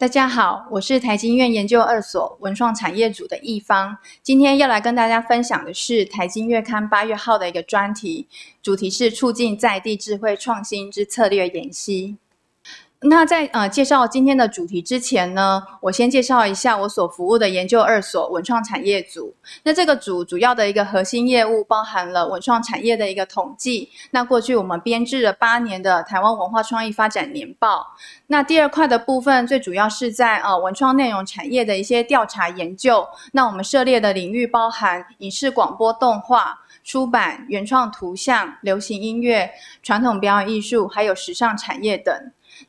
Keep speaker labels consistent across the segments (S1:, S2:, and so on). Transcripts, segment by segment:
S1: 大家好，我是台经院研究二所文创产业组的易方，今天要来跟大家分享的是台经月刊八月号的一个专题，主题是促进在地智慧创新之策略研析。那在呃介绍今天的主题之前呢，我先介绍一下我所服务的研究二所文创产业组。那这个组主要的一个核心业务包含了文创产业的一个统计。那过去我们编制了八年的台湾文化创意发展年报。那第二块的部分最主要是在呃文创内容产业的一些调查研究。那我们涉猎的领域包含影视、广播、动画、出版、原创图像、流行音乐、传统表演艺术，还有时尚产业等。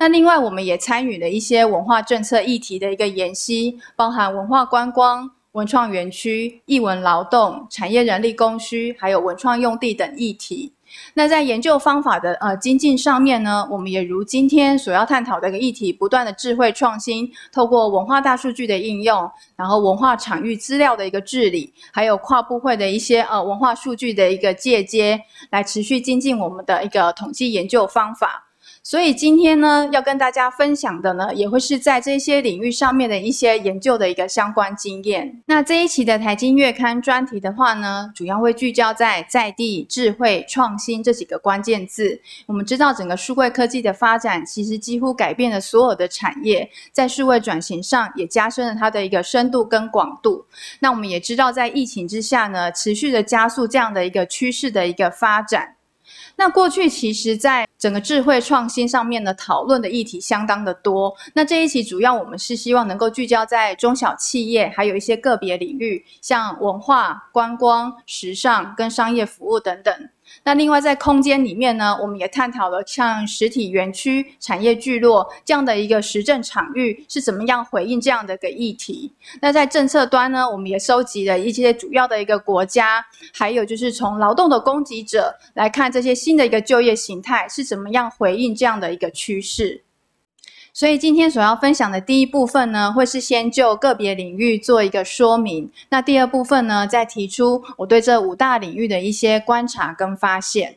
S1: 那另外，我们也参与了一些文化政策议题的一个研析，包含文化观光、文创园区、艺文劳动、产业人力供需，还有文创用地等议题。那在研究方法的呃精进上面呢，我们也如今天所要探讨的一个议题，不断的智慧创新，透过文化大数据的应用，然后文化场域资料的一个治理，还有跨部会的一些呃文化数据的一个借接，来持续精进我们的一个统计研究方法。所以今天呢，要跟大家分享的呢，也会是在这些领域上面的一些研究的一个相关经验。那这一期的财经月刊专题的话呢，主要会聚焦在在地智慧创新这几个关键字。我们知道，整个数位科技的发展，其实几乎改变了所有的产业，在数位转型上也加深了它的一个深度跟广度。那我们也知道，在疫情之下呢，持续的加速这样的一个趋势的一个发展。那过去其实，在整个智慧创新上面的，讨论的议题相当的多。那这一期主要我们是希望能够聚焦在中小企业，还有一些个别领域，像文化、观光、时尚跟商业服务等等。那另外在空间里面呢，我们也探讨了像实体园区、产业聚落这样的一个实证场域是怎么样回应这样的一个议题。那在政策端呢，我们也收集了一些主要的一个国家，还有就是从劳动的供给者来看这些新的一个就业形态是怎么样回应这样的一个趋势。所以今天所要分享的第一部分呢，会是先就个别领域做一个说明。那第二部分呢，再提出我对这五大领域的一些观察跟发现。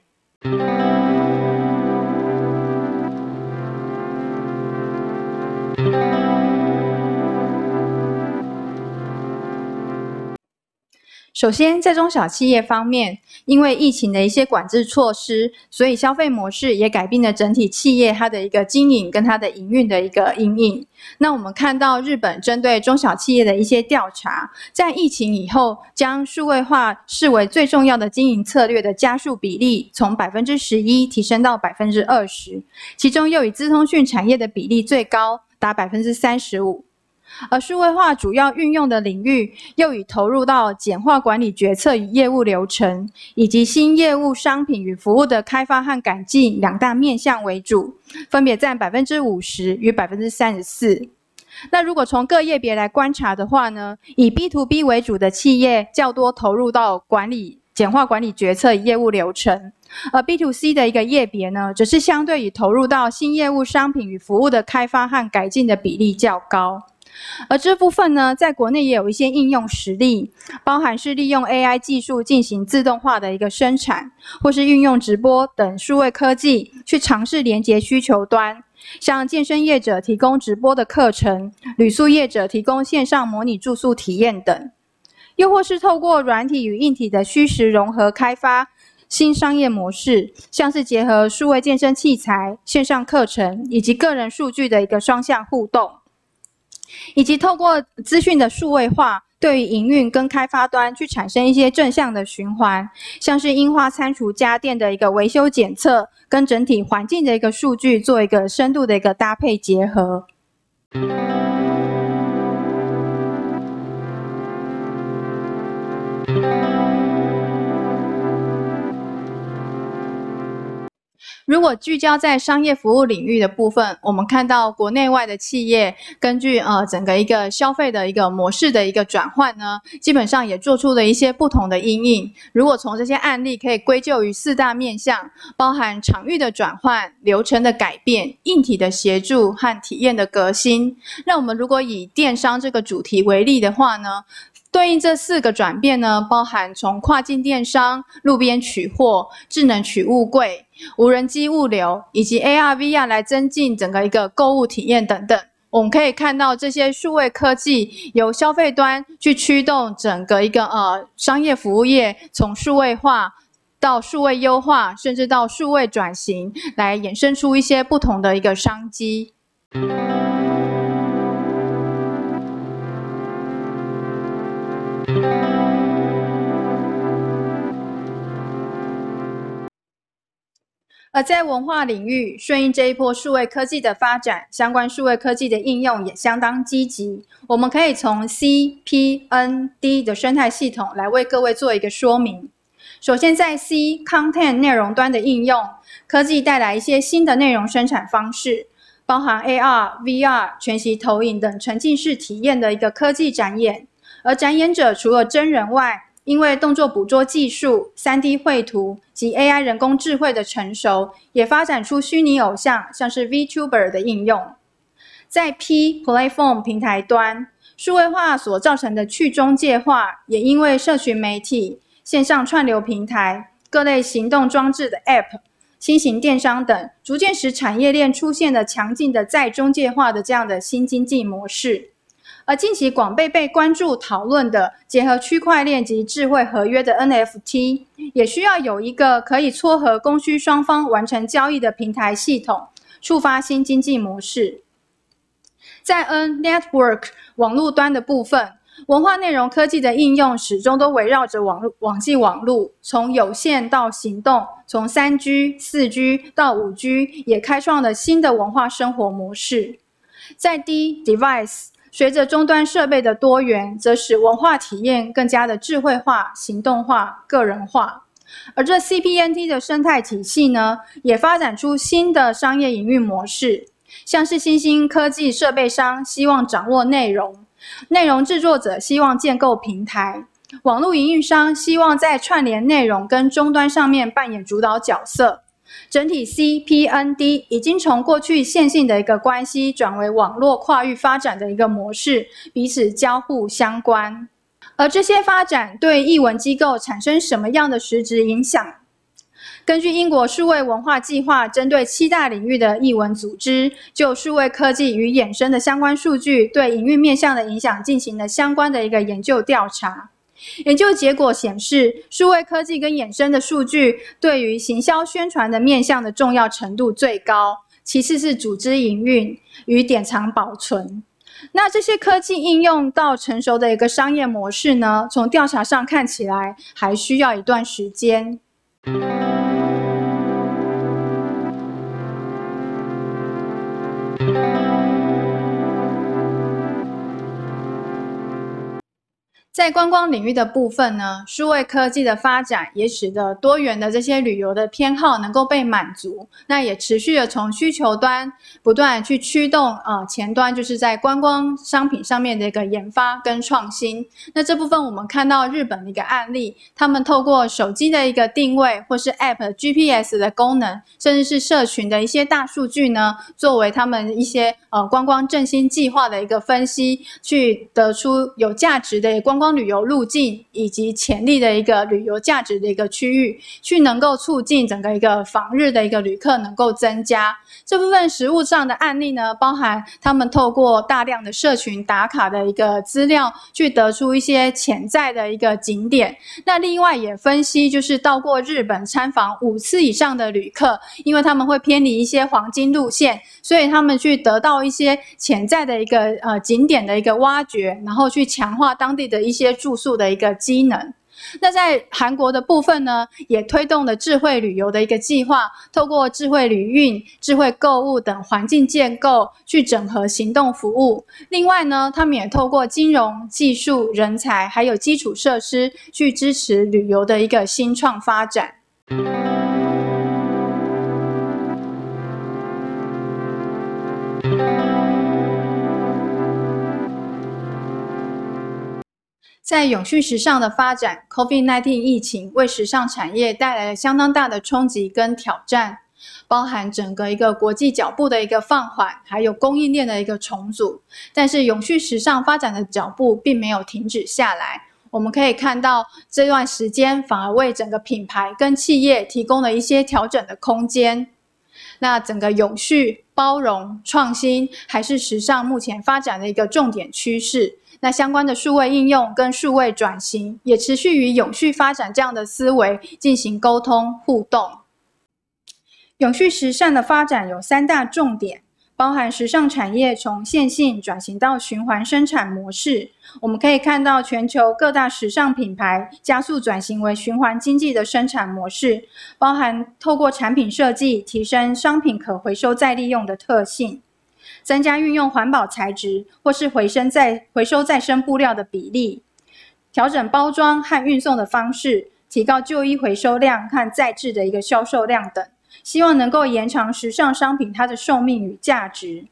S1: 首先，在中小企业方面，因为疫情的一些管制措施，所以消费模式也改变了整体企业它的一个经营跟它的营运的一个阴影。那我们看到日本针对中小企业的一些调查，在疫情以后，将数位化视为最重要的经营策略的加速比例，从百分之十一提升到百分之二十，其中又以资通讯产业的比例最高，达百分之三十五。而数位化主要运用的领域，又以投入到简化管理决策与业务流程，以及新业务商品与服务的开发和改进两大面向为主，分别占百分之五十与百分之三十四。那如果从各业别来观察的话呢，以 B to B 为主的企业较多投入到管理简化管理决策与业务流程，而 B to C 的一个业别呢，则是相对于投入到新业务商品与服务的开发和改进的比例较高。而这部分呢，在国内也有一些应用实例，包含是利用 AI 技术进行自动化的一个生产，或是运用直播等数位科技去尝试连接需求端，向健身业者提供直播的课程，旅宿业者提供线上模拟住宿体验等，又或是透过软体与硬体的虚实融合开发新商业模式，像是结合数位健身器材、线上课程以及个人数据的一个双向互动。以及透过资讯的数位化，对于营运跟开发端去产生一些正向的循环，像是樱花餐厨家电的一个维修检测，跟整体环境的一个数据做一个深度的一个搭配结合。如果聚焦在商业服务领域的部分，我们看到国内外的企业根据呃整个一个消费的一个模式的一个转换呢，基本上也做出了一些不同的因应。如果从这些案例可以归咎于四大面向，包含场域的转换、流程的改变、硬体的协助和体验的革新。那我们如果以电商这个主题为例的话呢？对应这四个转变呢，包含从跨境电商、路边取货、智能取物柜、无人机物流，以及 AR、VR 来增进整个一个购物体验等等。我们可以看到这些数位科技由消费端去驱动整个一个呃商业服务业从数位化到数位优化，甚至到数位转型，来衍生出一些不同的一个商机。而在文化领域，顺应这一波数位科技的发展，相关数位科技的应用也相当积极。我们可以从 CPND 的生态系统来为各位做一个说明。首先，在 C Content 内容端的应用，科技带来一些新的内容生产方式，包含 AR、VR、全息投影等沉浸式体验的一个科技展演。而展演者除了真人外，因为动作捕捉技术、三 D 绘图及 AI 人工智慧的成熟，也发展出虚拟偶像，像是 VTuber 的应用。在 P Platform 平台端，数位化所造成的去中介化，也因为社群媒体、线上串流平台、各类行动装置的 App、新型电商等，逐渐使产业链出现了强劲的再中介化的这样的新经济模式。而近期广被被关注讨论的结合区块链及智慧合约的 NFT，也需要有一个可以撮合供需双方完成交易的平台系统，触发新经济模式。在 N Network 网络端的部分，文化内容科技的应用始终都围绕着网络网际网络，从有线到行动，从三 G、四 G 到五 G，也开创了新的文化生活模式。在 D Device。随着终端设备的多元，则使文化体验更加的智慧化、行动化、个人化。而这 CPNT 的生态体系呢，也发展出新的商业营运模式，像是新兴科技设备商希望掌握内容，内容制作者希望建构平台，网络营运商希望在串联内容跟终端上面扮演主导角色。整体 CPND 已经从过去线性的一个关系转为网络跨域发展的一个模式，彼此交互相关。而这些发展对译文机构产生什么样的实质影响？根据英国数位文化计划针对七大领域的译文组织，就数位科技与衍生的相关数据对营运面向的影响进行了相关的一个研究调查。研究结果显示，数位科技跟衍生的数据对于行销宣传的面向的重要程度最高，其次是组织营运与典藏保存。那这些科技应用到成熟的一个商业模式呢？从调查上看起来，还需要一段时间。在观光领域的部分呢，数位科技的发展也使得多元的这些旅游的偏好能够被满足。那也持续的从需求端不断去驱动，呃，前端就是在观光商品上面的一个研发跟创新。那这部分我们看到日本的一个案例，他们透过手机的一个定位或是 App GPS 的功能，甚至是社群的一些大数据呢，作为他们一些呃观光振兴计划的一个分析，去得出有价值的光。光旅游路径以及潜力的一个旅游价值的一个区域，去能够促进整个一个访日的一个旅客能够增加。这部分实物上的案例呢，包含他们透过大量的社群打卡的一个资料，去得出一些潜在的一个景点。那另外也分析，就是到过日本参访五次以上的旅客，因为他们会偏离一些黄金路线，所以他们去得到一些潜在的一个呃景点的一个挖掘，然后去强化当地的。一些住宿的一个机能，那在韩国的部分呢，也推动了智慧旅游的一个计划，透过智慧旅运、智慧购物等环境建构，去整合行动服务。另外呢，他们也透过金融、技术、人才，还有基础设施，去支持旅游的一个新创发展。在永续时尚的发展，COVID-19 疫情为时尚产业带来了相当大的冲击跟挑战，包含整个一个国际脚步的一个放缓，还有供应链的一个重组。但是永续时尚发展的脚步并没有停止下来，我们可以看到这段时间反而为整个品牌跟企业提供了一些调整的空间。那整个永续、包容、创新，还是时尚目前发展的一个重点趋势。那相关的数位应用跟数位转型，也持续与永续发展这样的思维进行沟通互动。永续时尚的发展有三大重点。包含时尚产业从线性转型到循环生产模式，我们可以看到全球各大时尚品牌加速转型为循环经济的生产模式，包含透过产品设计提升商品可回收再利用的特性，增加运用环保材质或是回生再回收再生布料的比例，调整包装和运送的方式，提高旧衣回收量和再制的一个销售量等。希望能够延长时尚商品它的寿命与价值，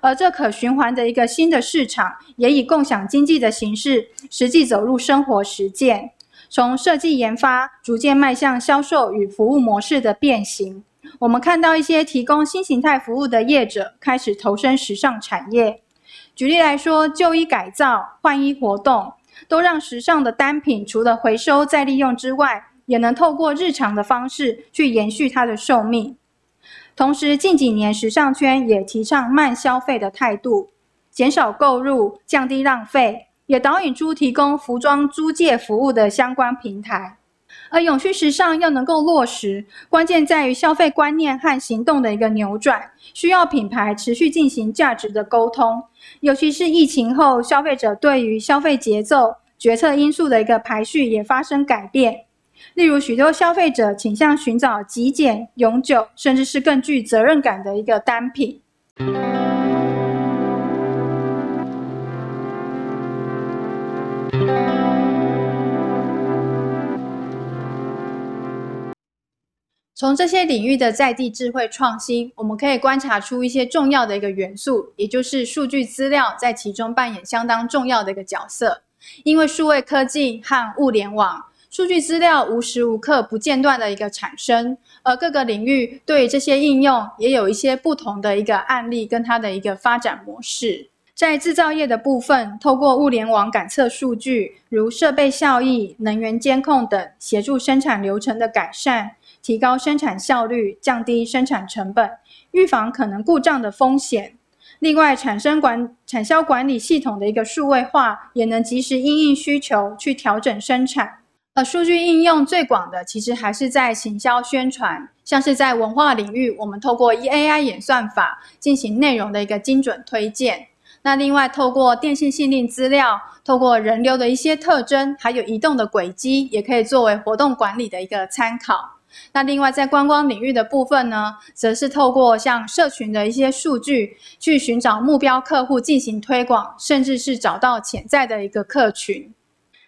S1: 而这可循环的一个新的市场，也以共享经济的形式实际走入生活实践，从设计研发逐渐迈向销售与服务模式的变形。我们看到一些提供新形态服务的业者开始投身时尚产业。举例来说，旧衣改造、换衣活动，都让时尚的单品除了回收再利用之外，也能透过日常的方式去延续它的寿命。同时，近几年时尚圈也提倡慢消费的态度，减少购入、降低浪费，也导引出提供服装租借服务的相关平台。而永续时尚要能够落实，关键在于消费观念和行动的一个扭转，需要品牌持续进行价值的沟通。尤其是疫情后，消费者对于消费节奏、决策因素的一个排序也发生改变。例如，许多消费者倾向寻找极简、永久，甚至是更具责任感的一个单品。从这些领域的在地智慧创新，我们可以观察出一些重要的一个元素，也就是数据资料在其中扮演相当重要的一个角色。因为数位科技和物联网。数据资料无时无刻不间断的一个产生，而各个领域对这些应用也有一些不同的一个案例跟它的一个发展模式。在制造业的部分，透过物联网感测数据，如设备效益、能源监控等，协助生产流程的改善，提高生产效率，降低生产成本，预防可能故障的风险。另外，产生管产销管理系统的一个数位化，也能及时因应需求去调整生产。而数据应用最广的，其实还是在行销宣传，像是在文化领域，我们透过 E A I 演算法进行内容的一个精准推荐。那另外，透过电信信令资料，透过人流的一些特征，还有移动的轨迹，也可以作为活动管理的一个参考。那另外，在观光领域的部分呢，则是透过像社群的一些数据，去寻找目标客户进行推广，甚至是找到潜在的一个客群。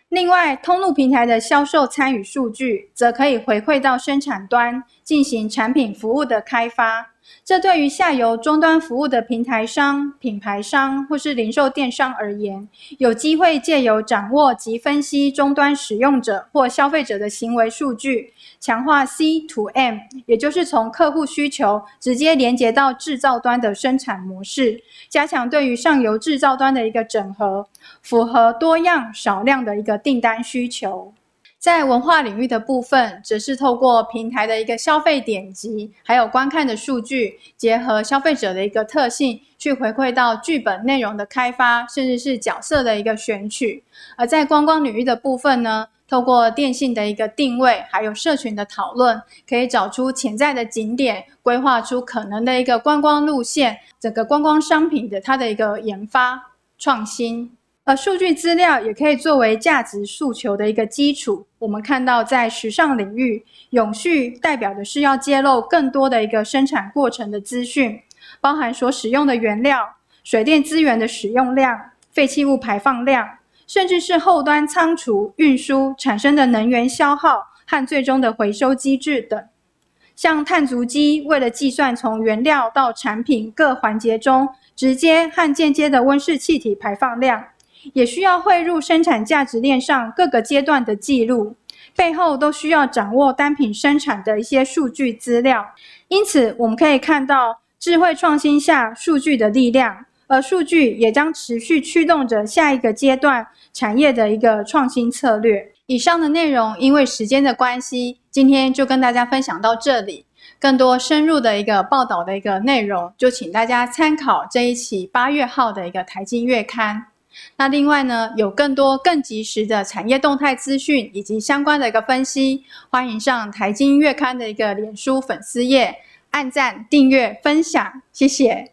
S1: 另外，通路平台的销售参与数据，则可以回馈到生产端进行产品服务的开发。这对于下游终端服务的平台商、品牌商或是零售电商而言，有机会借由掌握及分析终端使用者或消费者的行为数据，强化 C to M，也就是从客户需求直接连接到制造端的生产模式，加强对于上游制造端的一个整合，符合多样少量的一个订单需求。在文化领域的部分，则是透过平台的一个消费点击，还有观看的数据，结合消费者的一个特性，去回馈到剧本内容的开发，甚至是角色的一个选取。而在观光领域的部分呢，透过电信的一个定位，还有社群的讨论，可以找出潜在的景点，规划出可能的一个观光路线，整个观光商品的它的一个研发创新。而数据资料也可以作为价值诉求的一个基础。我们看到，在时尚领域，永续代表的是要揭露更多的一个生产过程的资讯，包含所使用的原料、水电资源的使用量、废弃物排放量，甚至是后端仓储、运输产生的能源消耗和最终的回收机制等。像碳足迹，为了计算从原料到产品各环节中直接和间接的温室气体排放量。也需要汇入生产价值链上各个阶段的记录，背后都需要掌握单品生产的一些数据资料。因此，我们可以看到智慧创新下数据的力量，而数据也将持续驱动着下一个阶段产业的一个创新策略。以上的内容因为时间的关系，今天就跟大家分享到这里。更多深入的一个报道的一个内容，就请大家参考这一期八月号的一个台经月刊。那另外呢，有更多更及时的产业动态资讯以及相关的一个分析，欢迎上台经月刊的一个脸书粉丝页按赞、订阅、分享，谢谢。